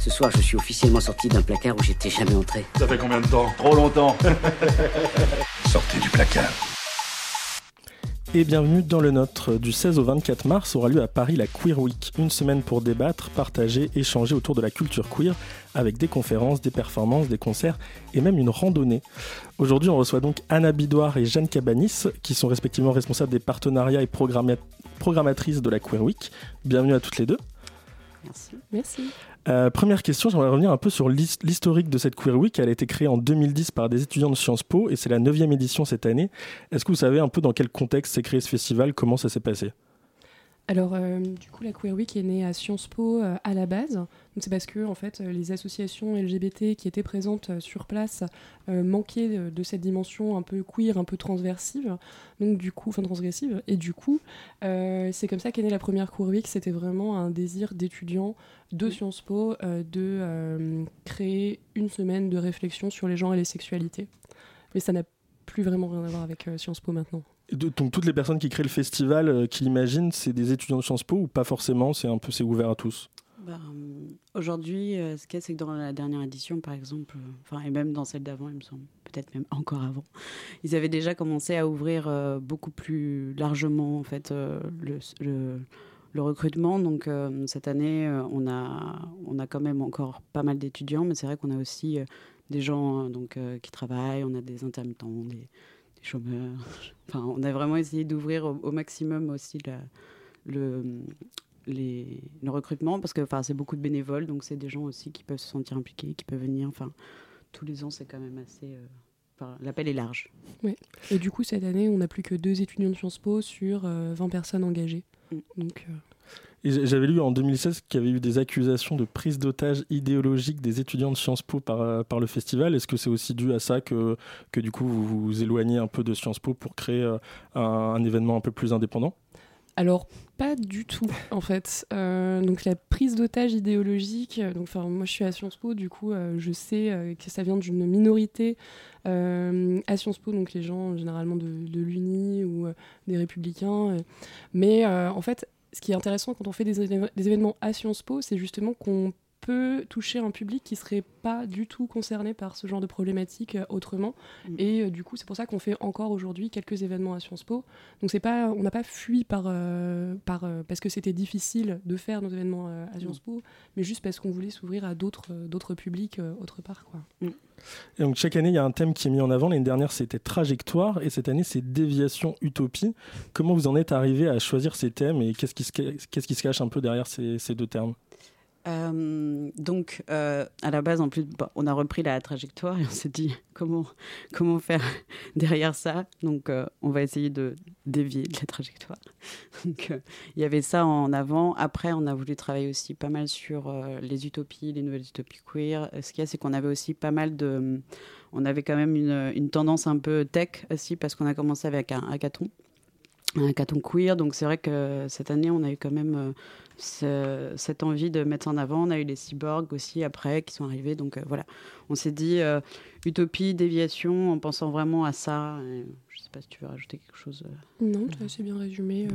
Ce soir, je suis officiellement sorti d'un placard où j'étais jamais entré. Ça fait combien de temps Trop longtemps. Sortez du placard. Et bienvenue dans le nôtre. Du 16 au 24 mars aura lieu à Paris la Queer Week, une semaine pour débattre, partager, échanger autour de la culture queer, avec des conférences, des performances, des concerts et même une randonnée. Aujourd'hui, on reçoit donc Anna Bidoire et Jeanne Cabanis, qui sont respectivement responsables des partenariats et programmatrices de la Queer Week. Bienvenue à toutes les deux. Merci. Merci. Euh, première question, j'aimerais revenir un peu sur l'historique de cette Queer Week. Elle a été créée en 2010 par des étudiants de Sciences Po et c'est la neuvième édition cette année. Est-ce que vous savez un peu dans quel contexte s'est créé ce festival? Comment ça s'est passé? Alors, euh, du coup, la Queer Week est née à Sciences Po euh, à la base. C'est parce que, en fait, euh, les associations LGBT qui étaient présentes sur place manquaient de, cette dimension un peu queer, un peu transversive, donc du coup, enfin transgressive. Et du coup, c'est comme ça qu'est née la première Queer Week. C'était vraiment un désir d'étudiants de Sciences Po de créer une semaine de réflexion sur les genres et les sexualités. Mais ça n'a plus vraiment rien à voir avec Sciences Po maintenant donc toutes les personnes qui créent le festival, euh, qui l'imaginent, c'est des étudiants de Sciences Po ou pas forcément C'est un peu c'est ouvert à tous. Euh, aujourd'hui, euh, ce qu'il y a, c'est que dans la dernière édition, par exemple, enfin et même dans celle d'avant, il me semble, peut-être même encore avant, ils avaient déjà commencé à ouvrir beaucoup plus largement en fait le, le, recrutement. Donc cette année, on a on a quand même encore pas mal d'étudiants, mais c'est vrai qu'on a aussi des gens donc qui travaillent, on a des intermittents, des chômeurs. Enfin, on a vraiment essayé d'ouvrir au, maximum aussi le, les, le recrutement parce que enfin, c'est beaucoup de bénévoles, donc c'est des gens aussi qui peuvent se sentir impliqués, qui peuvent venir. Enfin, tous les ans, c'est quand même assez. Euh, enfin, L'appel est large. Oui. Et du coup, cette année, on n'a plus que deux étudiants de Sciences Po sur 20 euh, personnes engagées. Mm. Donc. Euh, j'avais lu en 2016 qu'il y avait eu des accusations de prise d'otage idéologique des étudiants de Sciences Po par, euh, par le festival. Est-ce que c'est aussi dû à ça que, que du coup vous vous éloignez un peu de Sciences Po pour créer euh, un, événement un peu plus indépendant? Alors pas du tout en fait. Euh, donc la prise d'otage idéologique. Donc moi je suis à Sciences Po, du coup je sais que ça vient d'une minorité à Sciences Po, donc les gens généralement de, de l'Uni ou des Républicains. mais en fait ce qui est intéressant quand on fait des, événements à Sciences Po, c'est justement qu'on peut toucher un public qui serait pas du tout concerné par ce genre de problématiques euh, autrement. Mm. Et euh, du coup, c'est pour ça qu'on fait encore aujourd'hui quelques événements à Sciences Po. Donc c'est pas, on n'a pas fui par, euh, par parce que c'était difficile de faire nos événements à Sciences mm. Po, mais juste parce qu'on voulait s'ouvrir à d'autres d'autres publics autre part, quoi. Mm. Et donc chaque année, il y a un thème qui est mis en avant. L'année dernière, c'était trajectoire, et cette année, c'est déviation, utopie. Comment vous en êtes arrivé à choisir ces thèmes, et qu'est-ce qui se, qu'est-ce qui se cache un peu derrière ces, ces deux termes? Euh, donc, euh, à la base, en plus, on a repris la trajectoire et on s'est dit comment, faire derrière ça? Donc, euh, on va essayer de dévier de la trajectoire. Il y avait ça en avant. Après, on a voulu travailler aussi pas mal sur les utopies, les nouvelles utopies queer. Ce qu'il y a, c'est qu'on avait aussi pas mal de. On avait quand même une, une tendance un peu tech aussi parce qu'on a commencé avec un hackathon un hackathon queer. Donc c'est vrai que cette année, on a eu quand même cette envie de mettre en avant. On a eu les cyborgs aussi après qui sont arrivés. Donc euh, voilà, on s'est dit euh, utopie, déviation en pensant vraiment à ça. Je sais pas si tu veux rajouter quelque chose. Euh. Non, tu as assez bien résumé.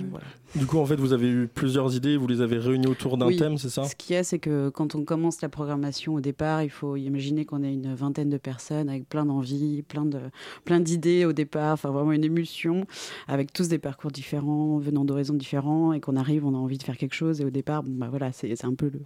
Du coup, en fait, vous avez eu plusieurs idées, vous les avez réunies autour d'un thème, c'est ça? Ce qu'il y a, c'est que quand on commence la programmation au départ, il faut imaginer qu'on est une vingtaine de personnes avec plein d'envies, plein de plein d'idées au départ, enfin vraiment une émulsion, avec tous des parcours différents, venant d'horizons différents, et qu'on arrive, on a envie de faire quelque chose, et au départ, bon, bah voilà, c'est un peu le,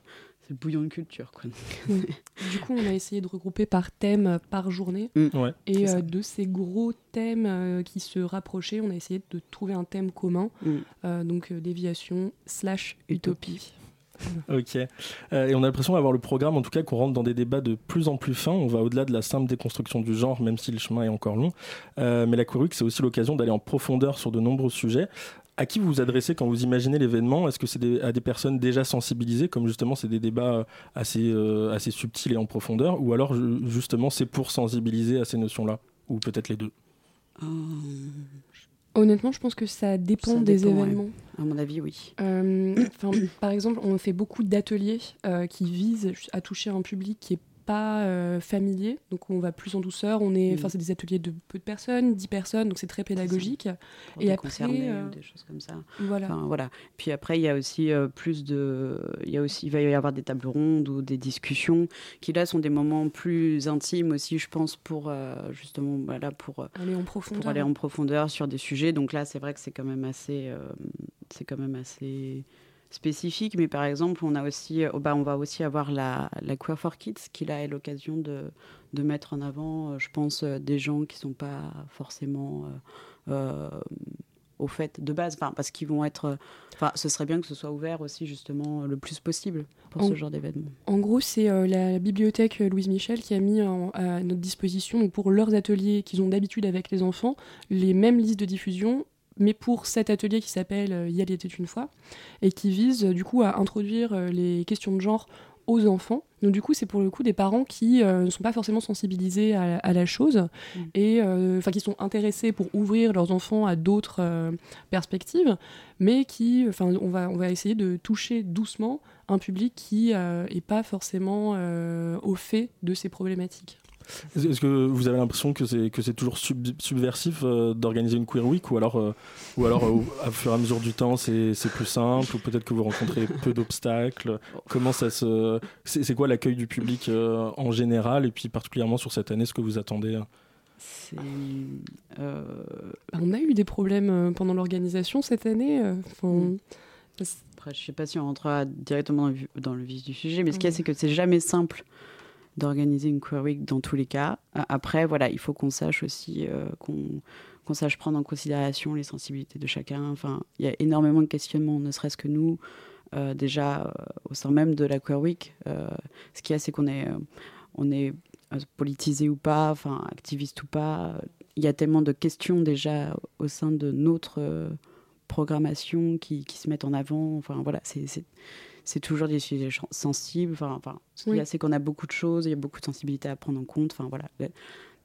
le bouillon de culture. Quoi. du coup, on a essayé de regrouper par thème euh, par journée. Mm. et euh, de ces gros thèmes euh, qui se rapprochaient, on a essayé de trouver un thème commun. Mm. donc déviation slash utopie. ok. et on a l'impression d'avoir le programme, en tout cas, qu'on rentre dans des débats de plus en plus fins. On va au-delà de la simple déconstruction du genre, même si le chemin est encore long. mais la Queer c'est aussi l'occasion d'aller en profondeur sur de nombreux sujets à qui vous vous adressez quand vous imaginez l'événement? Est-ce que c'est à des personnes déjà sensibilisées, comme justement c'est des débats assez, euh, assez subtils et en profondeur, ou alors justement c'est pour sensibiliser à ces notions-là Ou peut-être les deux? Euh, Honnêtement, je pense que ça dépend des événements. À mon avis, oui. Euh, par exemple, on fait beaucoup d'ateliers qui visent à toucher un public qui est pas euh, familier, donc on va plus en douceur. On est, Mm. enfin, c'est des ateliers de peu de personnes, 10 personnes, donc c'est très pédagogique. Pour Et des après, euh, des choses comme ça. Voilà. Enfin, voilà. Puis après, il y a aussi euh, plus de, il y a aussi, il va y avoir des tables rondes ou des discussions qui là sont des moments plus intimes aussi, je pense, pour justement, voilà, pour aller en profondeur. pour aller en profondeur sur des sujets. Donc là, c'est vrai que c'est quand même assez, c'est quand même assez spécifique. Mais par exemple, on a aussi, euh, bah, on va aussi avoir la, la Queer for Kids qui là est l'occasion de, de mettre en avant, euh, je pense, euh, des gens qui sont pas forcément au fait de base, enfin, parce qu'ils vont être, enfin, ce serait bien que ce soit ouvert aussi justement le plus possible pour En- ce genre d'événement. En gros, c'est euh, la bibliothèque Louise Michel qui a mis en- à notre disposition donc pour leurs ateliers qu'ils ont d'habitude avec les enfants les mêmes listes de diffusion, mais pour cet atelier qui s'appelle euh, Y était une fois et qui vise euh, du coup à introduire euh, les questions de genre aux enfants. Donc du coup, c'est pour le coup des parents qui euh, ne sont pas forcément sensibilisés à, à la chose Mm. et euh, enfin qui sont intéressés pour ouvrir leurs enfants à d'autres euh, perspectives, mais qui, enfin, on va on va essayer de toucher doucement un public qui euh, est pas forcément au fait de ces problématiques. Est-ce que vous avez l'impression que c'est que c'est toujours sub- subversif euh, d'organiser une queer week ou alors euh, ou alors euh, au à fur et à mesure du temps c'est c'est plus simple ou peut-être que vous rencontrez peu d'obstacles? Comment ça se c'est c'est quoi l'accueil du public euh, en général et puis particulièrement sur cette année ce que vous attendez? Euh C'est, on a eu des problèmes pendant l'organisation cette année. euh, enfin, Mm. Après, je sais pas si on rentrera directement dans le, vif du sujet, mais ce qu'il y a, Ouais. c'est que c'est jamais simple d'organiser une queer week dans tous les cas. A- Après, voilà, il faut qu'on sache aussi euh, qu'on qu'on sache prendre en considération les sensibilités de chacun. Enfin, il y a énormément de questionnements, ne serait-ce que nous, euh, déjà euh, au sein même de la queer week. euh, ce qu'il y a, c'est qu'on est, euh, on euh, politisé ou pas, enfin activiste ou pas. Il y a tellement de questions déjà au sein de notre euh, programmation qui, qui se mettent en avant. Enfin voilà, c'est c'est- toujours des sujets sensibles. Enfin, enfin, ce qu'il y a, c'est qu'on a beaucoup de choses, il y a beaucoup de sensibilités à prendre en compte. Enfin voilà, Le-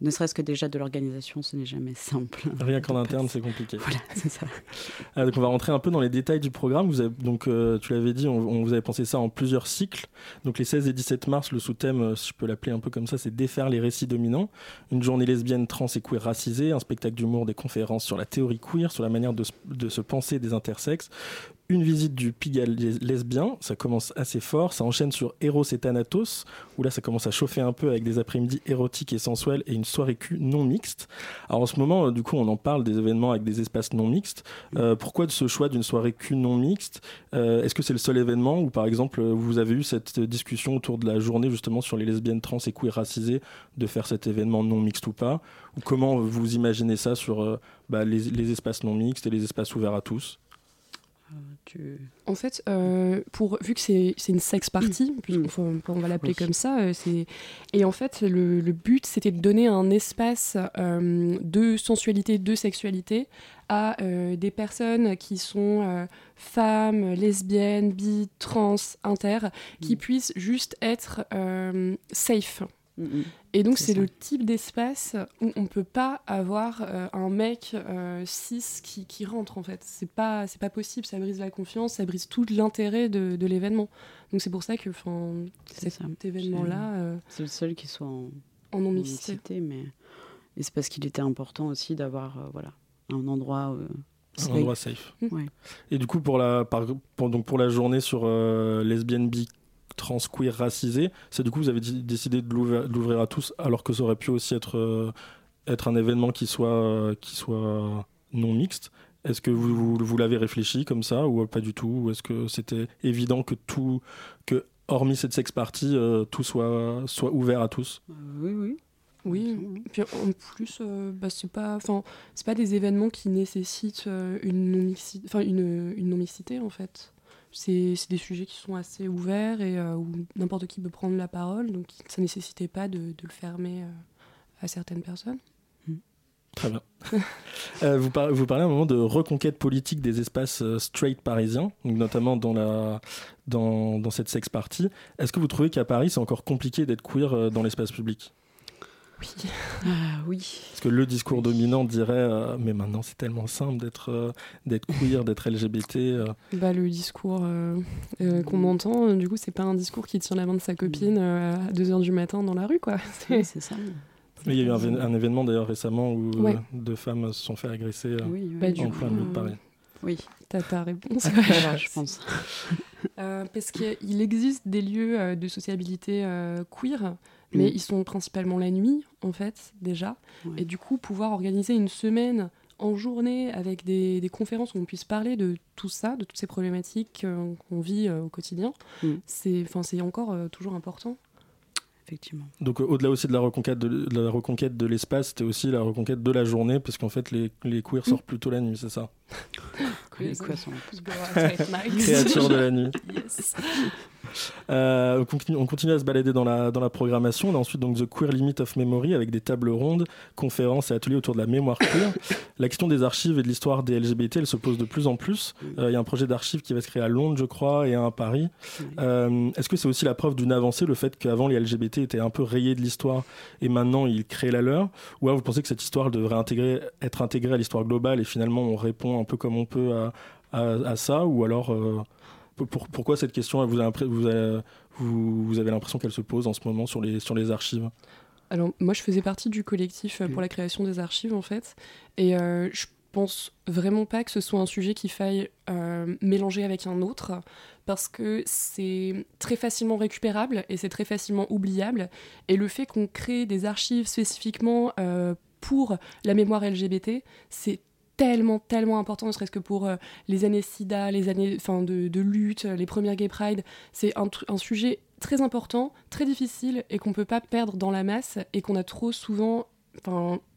ne serait-ce que déjà de l'organisation, ce n'est jamais simple. rien qu'en interne c'est compliqué Voilà, c'est ça. Ah, donc on va rentrer un peu dans les détails du programme. Vous avez, donc, euh, tu l'avais dit, on, on vous avait pensé ça en plusieurs cycles. Donc les 16 et 17 mars, le sous-thème, euh, si je peux l'appeler un peu comme ça, c'est défaire les récits dominants. Une journée lesbienne, trans et queer racisée, un spectacle d'humour, des conférences sur la théorie queer, sur la manière de, se- de se penser des intersexes. Une visite du Pigalle lesbien, ça commence assez fort, ça enchaîne sur Eros et Thanatos, où là ça commence à chauffer un peu avec des après-midi érotiques et sensuels et une soirée cul non mixte. Alors en ce moment, euh, du coup, on en parle des événements avec des espaces non mixtes. Euh, pourquoi de ce choix d'une soirée cul non mixte? Euh, Est-ce que c'est le seul événement où, par exemple, vous avez eu cette discussion autour de la journée justement sur les lesbiennes, trans et queer racisées, de faire cet événement non mixte ou pas? Ou comment vous imaginez ça sur euh, bah, les, les espaces non mixtes et les espaces ouverts à tous? Tu... En fait, euh, pour, vu que c'est c'est une sex party, faut- on va l'appeler Oui. comme ça, euh, c'est et en fait le, le but c'était de donner un espace euh, de sensualité, de sexualité à des personnes qui sont femmes, lesbiennes, bi, trans, inter, qui Mm. puissent juste être safe. Et donc C'est le type d'espace où on peut pas avoir euh, un mec euh, cis qui, qui rentre en fait. C'est pas c'est pas possible, ça brise la confiance, ça brise tout l'intérêt de, de l'événement. Donc c'est pour ça que enfin C'est ça. cet événement là C'est le seul qui soit en, en non en mixité. mixité, mais et c'est parce qu'il était important aussi d'avoir euh, voilà un endroit. euh, Un safe. endroit safe. Ouais. Et du coup, pour la, par- pour, donc pour la journée sur euh, lesbienne, bi, trans, queer, racisée, c'est du coup vous avez décidé de l'ouvrir à tous, alors que ça aurait pu aussi être, euh, être un événement qui soit, euh, qui soit non mixte. Est-ce que vous, vous, vous l'avez réfléchi comme ça ou pas du tout Ou est-ce que c'était évident que tout, que hormis cette sex party, euh, tout soit, soit ouvert à tous? Oui, oui. Oui. Puis en plus, euh, bah, c'est pas, enfin, c'est pas des événements qui nécessitent euh, une non mixité, enfin une, une non mixité en fait. C'est des sujets qui sont assez ouverts et euh, où n'importe qui peut prendre la parole, donc ça nécessitait pas de, le fermer euh, à certaines personnes. Très bien. Euh, vous, par- vous parlez à un moment de reconquête politique des espaces straight parisiens, notamment dans, cette sex party. Est-ce que vous trouvez qu'à Paris, c'est encore compliqué d'être queer dans l'espace public? Oui. Ah oui. Parce que le discours dominant dirait euh, mais maintenant c'est tellement simple d'être euh, d'être queer, d'être LGBT. euh. Bah, le discours euh, euh, qu'on entend, euh, du coup, c'est pas un discours qui tient la main de sa copine euh, à 2h du matin dans la rue, quoi. C'est- Oui, c'est ça. Mais il y a eu un, un événement d'ailleurs récemment où euh, Ouais. deux femmes se sont fait agresser euh, Oui, oui. Bah, en coup, plein milieu de euh, Paris. oui. T'as ta réponse. Voilà, je pense. Euh, parce qu'il existe des lieux euh, de sociabilité euh, queer, mais Mm. ils sont principalement la nuit, en fait, déjà. Ouais. Et du coup, pouvoir organiser une semaine en journée avec des, des conférences où on puisse parler de tout ça, de toutes ces problématiques euh, qu'on vit euh, au quotidien, Mm. c'est enfin, c'est encore euh, toujours important. Effectivement. Donc euh, au-delà aussi de la reconquête de, de la reconquête de l'espace, c'était aussi la reconquête de la journée, parce qu'en fait les, les queers sortent plutôt la nuit, c'est ça? Les quoi sont- Créatures de la nuit. Yes. Euh, on, continue, on continue à se balader dans la, dans la programmation. On a ensuite donc The Queer Limit of Memory avec des tables rondes, conférences et ateliers autour de la mémoire queer. la question des archives et de l'histoire des LGBT, elle se pose de plus en plus. Euh, Il y a un projet d'archives qui va se créer à Londres, je crois, et un à Paris. Euh, Est-ce que c'est aussi la preuve d'une avancée, le fait qu'avant les LGBT étaient un peu rayés de l'histoire et maintenant ils créent la leur? Ou alors vous pensez que cette histoire devrait intégrer, être intégrée à l'histoire globale et finalement on répond un peu comme on peut à, à, à ça? Ou alors pour- pour- pourquoi cette question vous avez, impré- vous avez, vous, vous avez l'impression qu'elle se pose en ce moment sur les, sur les archives? Alors, moi, je faisais partie du collectif euh, pour la création des archives, en fait. Et euh, je pense vraiment pas que ce soit un sujet qu'il faille euh, mélanger avec un autre, parce que c'est très facilement récupérable et c'est très facilement oubliable. Et le fait qu'on crée des archives spécifiquement euh, pour la mémoire LGBT, c'est tellement, tellement important, ne serait-ce que pour euh, les années SIDA, les années enfin, de, lutte, les premières Gay Pride. C'est un, un sujet très important, très difficile et qu'on peut pas perdre dans la masse et qu'on a trop souvent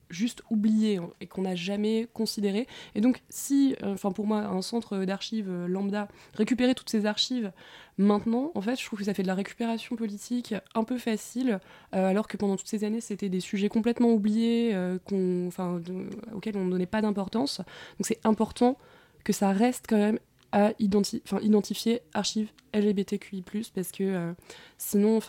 juste oublié et qu'on n'a jamais considéré. Et donc, si, euh, enfin pour moi, un centre d'archives euh, lambda récupérer toutes ces archives maintenant, en fait, je trouve que ça fait de la récupération politique un peu facile, euh, alors que pendant toutes ces années, c'était des sujets complètement oubliés, qu'on, auxquels on ne donnait pas d'importance. Donc, c'est important que ça reste quand même à identi- identifier archives LGBTQI+, parce que euh, sinon,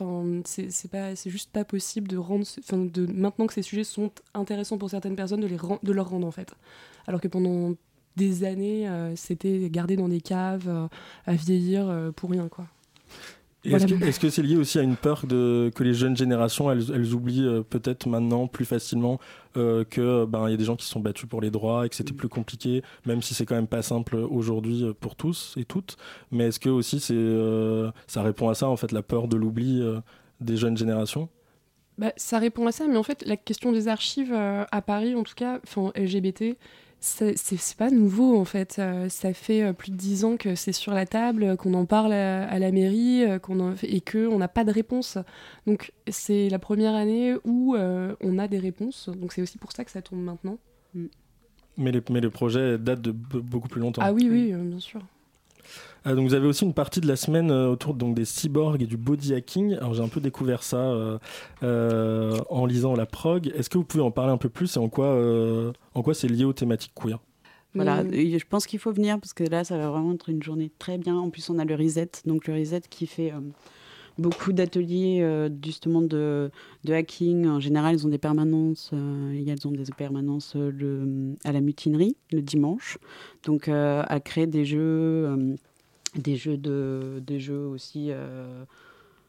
c'est juste pas possible de rendre, de maintenant que ces sujets sont intéressants pour certaines personnes, de les de leur rendre en fait. Alors que pendant des années, euh, c'était gardé dans des caves, euh, à vieillir euh, pour rien, quoi. Est-ce que c'est lié aussi à une peur de, que les jeunes générations, elles, elles oublient euh, peut-être maintenant plus facilement euh, que ben il y a des gens qui se sont battus pour les droits et que c'était plus compliqué, même si c'est quand même pas simple aujourd'hui euh, pour tous et toutes. Mais est-ce que aussi c'est euh, ça répond à ça en fait la peur de l'oubli euh, des jeunes générations? Bah, ça répond à ça, mais en fait, la question des archives euh, à Paris, en tout cas, enfin LGBT, c'est pas nouveau en fait. Euh, ça fait euh, plus de dix ans que c'est sur la table, euh, qu'on en parle à, à la mairie, euh, qu'on en- et qu'on n'a pas de réponse. Donc c'est la première année où euh, on a des réponses. Donc c'est aussi pour ça que ça tombe maintenant. mais les, mais le projet date de be- beaucoup plus longtemps. Ah oui, oui, euh, bien sûr. Euh, donc vous avez aussi une partie de la semaine euh, autour donc, des cyborgs et du body hacking. Alors j'ai un peu découvert ça euh, euh, en lisant la prog. Est-ce que vous pouvez en parler un peu plus et en quoi, euh, en quoi c'est lié aux thématiques queer? Voilà, je pense qu'il faut venir parce que là, ça va vraiment être une journée très bien. En plus, on a le Reset, donc le Reset qui fait euh, beaucoup d'ateliers euh, justement de, de hacking. En général, ils ont des permanences. euh, ils ont des permanences euh, le, à la mutinerie le dimanche. Donc, euh, à créer des jeux, des jeux de, des jeux aussi.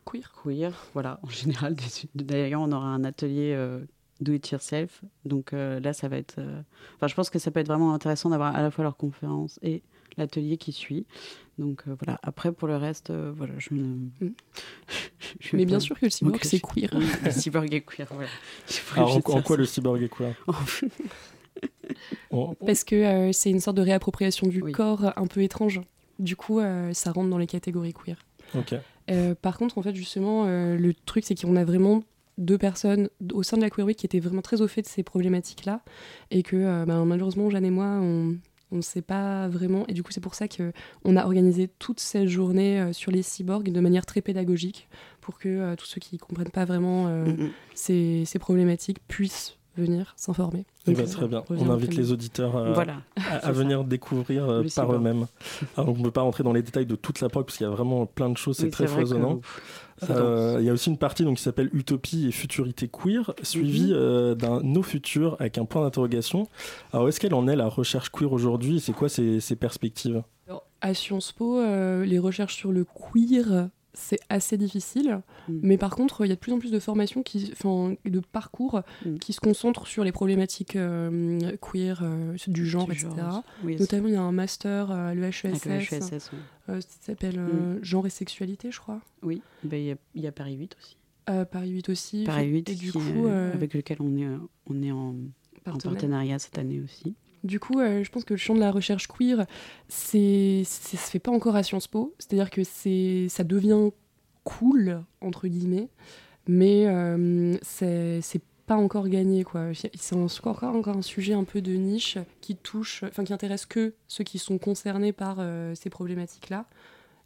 Queer. queer, voilà, en général. D'ailleurs, on aura un atelier do it yourself. Donc là, ça va être. Enfin, je pense que ça peut être vraiment intéressant d'avoir à la fois leur conférence et l'atelier qui suit. Donc euh, voilà. Après, pour le reste, euh, voilà, je ne. je vais Mais bien sûr que le cyborg, c'est queer. Oui, le cyborg est queer, voilà. Alors en, de en quoi ça. le cyborg est queer? On- Parce que euh, c'est une sorte de réappropriation du Oui. corps un peu étrange. Du coup, euh, ça rentre dans les catégories queer. Ok. Euh, par contre, en fait, justement, euh, le truc, c'est qu'on a vraiment deux personnes au sein de la Queer Week qui étaient vraiment très au fait de ces problématiques-là. Et que, euh, ben, malheureusement, Jeanne et moi, on ne sait pas vraiment. Et du coup, c'est pour ça qu'on a organisé toute cette journée euh, sur les cyborgs de manière très pédagogique pour que euh, tous ceux qui ne comprennent pas vraiment euh, Mm, mm. ces, ces problématiques puissent venir s'informer. Eh ben, très bien. On invite les auditeurs euh, Voilà. à, à venir découvrir euh, par eux-mêmes. On ne peut pas rentrer dans les détails de toute la prog parce qu'il y a vraiment plein de choses, c'est Oui, très foisonnant. Euh, il y a aussi une partie donc, qui s'appelle Utopie et Futurité Queer, suivie euh, d'un No Futur avec un point d'interrogation. Alors, est-ce qu'elle en est la recherche queer aujourd'hui? C'est quoi ses, ses perspectives? Alors, À Sciences Po, les recherches sur le queer c'est assez difficile. Mm. Mais par contre, il y a de plus en plus de formations, qui, de parcours Mm. qui se concentrent sur les problématiques euh, queer, euh, du genre, Du etc. genre, oui, Notamment, il y a un master euh, à l'EHESS HESS, euh, qui s'appelle euh, Genre et sexualité, je crois. Oui, Ben, il y, a- il y a Paris 8 aussi. Paris 8 aussi. Paris 8, Et du coup, avec lequel on est, on est en, partenariat cette année aussi. Du coup, euh, je pense que le champ de la recherche queer, c'est, ça se fait pas encore à Sciences Po. C'est-à-dire que c'est, ça devient cool entre guillemets, mais euh, c'est, c'est pas encore gagné quoi. C'est encore, un sujet un peu de niche qui touche, enfin qui intéresse que ceux qui sont concernés par euh, ces problématiques-là.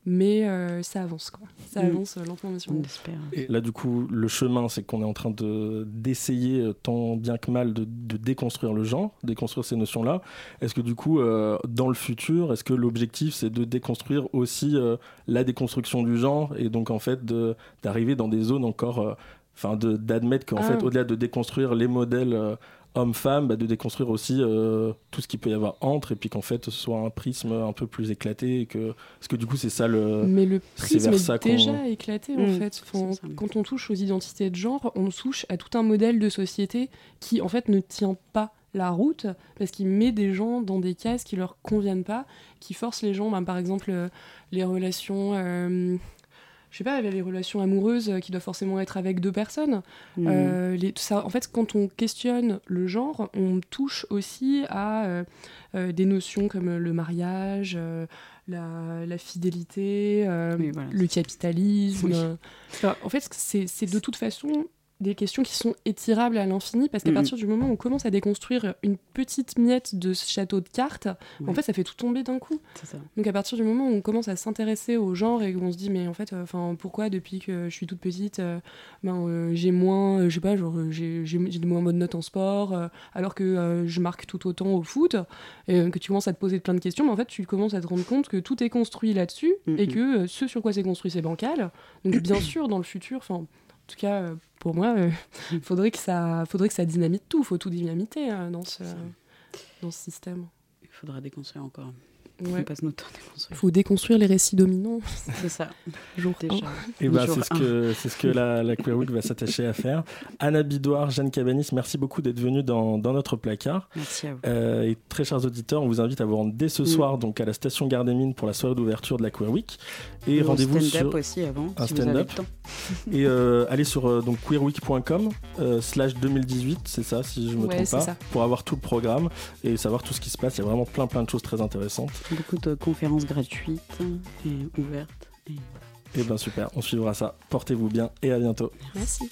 Mais euh, ça avance quoi. Ça Mm. avance euh, lentement mais On sûrement. espère. Et là, du coup, le chemin, c'est qu'on est en train de d'essayer euh, tant bien que mal de, de déconstruire le genre, déconstruire ces notions-là. Est-ce que du coup, euh, dans le futur, est-ce que l'objectif, c'est de déconstruire aussi euh, la déconstruction du genre et donc en fait de d'arriver dans des zones encore, enfin, d'admettre qu'en Ah. fait, au-delà de déconstruire les modèles hommes-femmes, bah, de déconstruire aussi euh, tout ce qu'il peut y avoir entre et puis qu'en fait, ce soit un prisme un peu plus éclaté et que, parce que du coup, c'est ça le. Mais le prisme est, déjà éclaté en Mm, fait. Enfin, quand on touche aux identités de genre, on touche à tout un modèle de société qui en fait ne tient pas la route parce qu'il met des gens dans des cases qui leur conviennent pas, qui force les gens, ben, par exemple euh, les relations, euh, je sais pas, les relations amoureuses euh, qui doivent forcément être avec deux personnes. Mm. Euh, les- ça, en fait, quand on questionne le genre, on touche aussi à euh, des notions comme le mariage, euh, la, la fidélité, Oui, voilà, le capitalisme. Oui. Enfin, en fait, c'est de toute façon des questions qui sont étirables à l'infini parce qu'à partir du moment où on commence à déconstruire une petite miette de ce château de cartes, en fait, ça fait tout tomber d'un coup. Ça. Donc à partir du moment où on commence à s'intéresser au genre et où on se dit mais en fait euh, enfin pourquoi depuis que je suis toute petite euh, ben euh, j'ai moins euh, je sais pas genre j'ai de moins bonnes notes en sport alors que je marque tout autant au foot et que tu commences à te poser plein de questions mais en fait tu commences à te rendre compte que tout est construit là-dessus et que ce sur quoi c'est construit c'est bancal donc bien sûr dans le futur enfin en tout cas euh, pour moi euh, faudrait que ça faudrait que ça dynamite tout. Faut tout dynamiter euh, dans ce dans ce système. Il faudra déconstruire encore. Ouais. On passe notre temps à déconstruire. faut déconstruire les récits dominants C'est ça. jour Déjà. Et bah, Jour c'est ce que, c'est ce que la, la Queer Week va s'attacher à faire. Anna Bidoire, Jeanne Cabanis, merci beaucoup d'être venue dans, dans notre placard. Merci à vous. Euh, et très chers auditeurs, on vous invite à vous rendre dès ce Mm. soir donc à la station Gare des Mines pour la soirée d'ouverture de la Queer Week. Et Ou en rendez-vous stand-up sur aussi avant, un si vous avez stand-up. le temps. et euh, allez sur euh, donc queerweek.com euh, slash 2018, c'est ça si je me Ouais, trompe pas, ça. pour avoir tout le programme et savoir tout ce qui se passe. Il y a vraiment plein plein de choses très intéressantes. Beaucoup de conférences gratuites et ouvertes. Et Et ben super, on suivra ça. Portez-vous bien et à bientôt. Merci.